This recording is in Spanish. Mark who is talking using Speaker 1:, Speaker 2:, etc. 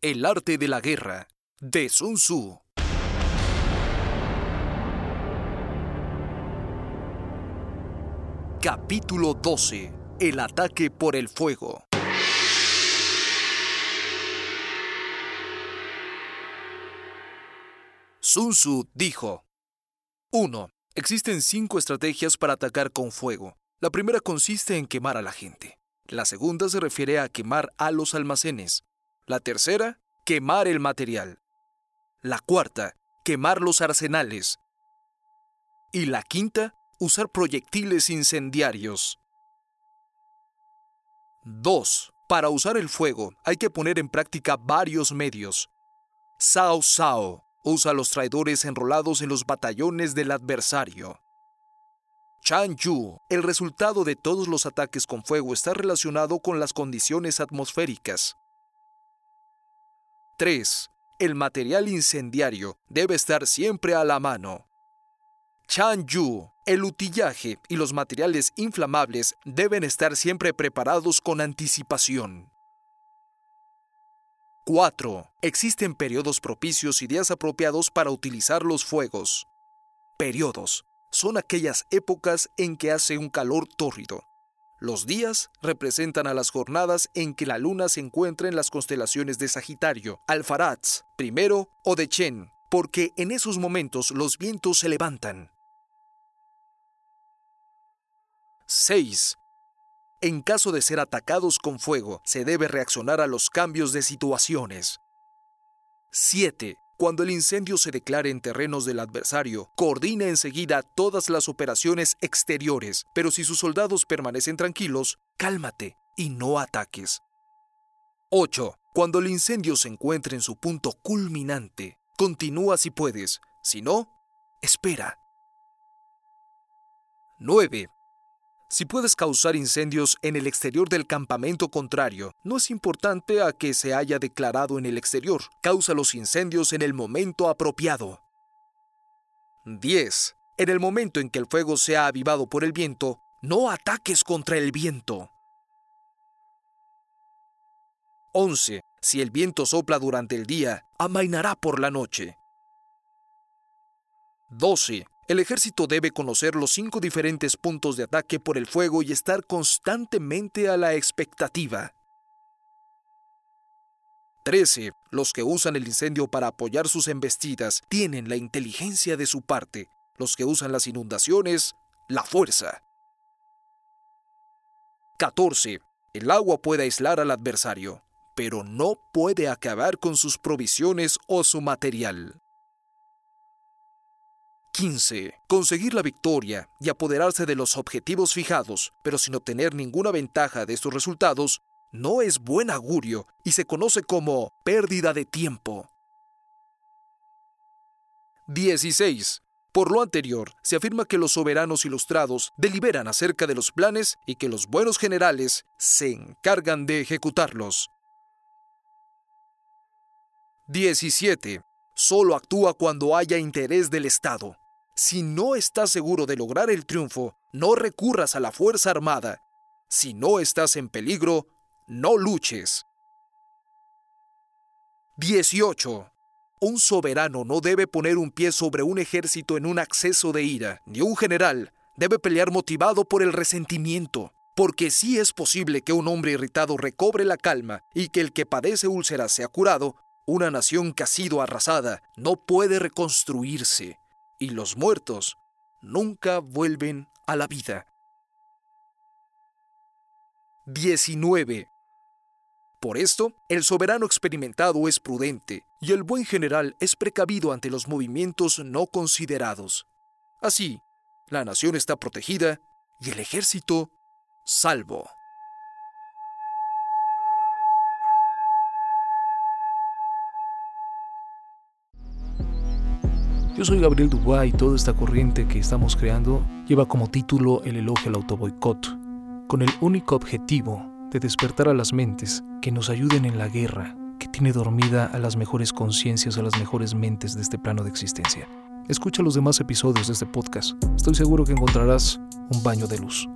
Speaker 1: El arte de la guerra, de Sun Tzu. Capítulo 12. El ataque por el fuego. Sun Tzu dijo: 1. Existen cinco estrategias para atacar con fuego. La primera consiste en quemar a la gente. La segunda se refiere a quemar a los almacenes. La tercera, quemar el material. La cuarta, quemar los arsenales. Y la quinta, usar proyectiles incendiarios. 2. Para usar el fuego hay que poner en práctica varios medios. Sao Sao usa a los traidores enrolados en los batallones del adversario. Chan Yu, el resultado de todos los ataques con fuego está relacionado con las condiciones atmosféricas. 3. El material incendiario debe estar siempre a la mano. Chan Yu, el utillaje y los materiales inflamables deben estar siempre preparados con anticipación. 4. Existen periodos propicios y días apropiados para utilizar los fuegos. Periodos son aquellas épocas en que hace un calor tórrido. Los días representan a las jornadas en que la luna se encuentra en las constelaciones de Sagitario, Alfaraz, primero o de Chen, porque en esos momentos los vientos se levantan. 6. En caso de ser atacados con fuego, se debe reaccionar a los cambios de situaciones. 7. Cuando el incendio se declare en terrenos del adversario, coordina enseguida todas las operaciones exteriores, pero si sus soldados permanecen tranquilos, cálmate y no ataques. 8. Cuando el incendio se encuentre en su punto culminante, continúa si puedes, si no, espera. 9. Si puedes causar incendios en el exterior del campamento contrario, no es importante a que se haya declarado en el exterior. Causa los incendios en el momento apropiado. 10. En el momento en que el fuego sea avivado por el viento, no ataques contra el viento. 11. Si el viento sopla durante el día, amainará por la noche. 12. El ejército debe conocer los cinco diferentes puntos de ataque por el fuego y estar constantemente a la expectativa. 13. Los que usan el incendio para apoyar sus embestidas tienen la inteligencia de su parte. Los que usan las inundaciones, la fuerza. 14. El agua puede aislar al adversario, pero no puede acabar con sus provisiones o su material. 15. Conseguir la victoria y apoderarse de los objetivos fijados, pero sin obtener ninguna ventaja de estos resultados, no es buen augurio y se conoce como pérdida de tiempo. 16. Por lo anterior, se afirma que los soberanos ilustrados deliberan acerca de los planes y que los buenos generales se encargan de ejecutarlos. 17. Solo actúa cuando haya interés del Estado. Si no estás seguro de lograr el triunfo, no recurras a la Fuerza Armada. Si no estás en peligro, no luches. 18. Un soberano no debe poner un pie sobre un ejército en un acceso de ira, ni un general debe pelear motivado por el resentimiento, porque sí es posible que un hombre irritado recobre la calma y que el que padece úlceras sea curado, una nación que ha sido arrasada no puede reconstruirse y los muertos nunca vuelven a la vida. 19. Por esto, el soberano experimentado es prudente y el buen general es precavido ante los movimientos no considerados. Así, la nación está protegida y el ejército salvo.
Speaker 2: Yo soy Gabriel Dubois y toda esta corriente que estamos creando lleva como título el elogio al autoboicot, con el único objetivo de despertar a las mentes que nos ayuden en la guerra que tiene dormida a las mejores conciencias, a las mejores mentes de este plano de existencia. Escucha los demás episodios de este podcast. Estoy seguro que encontrarás un baño de luz.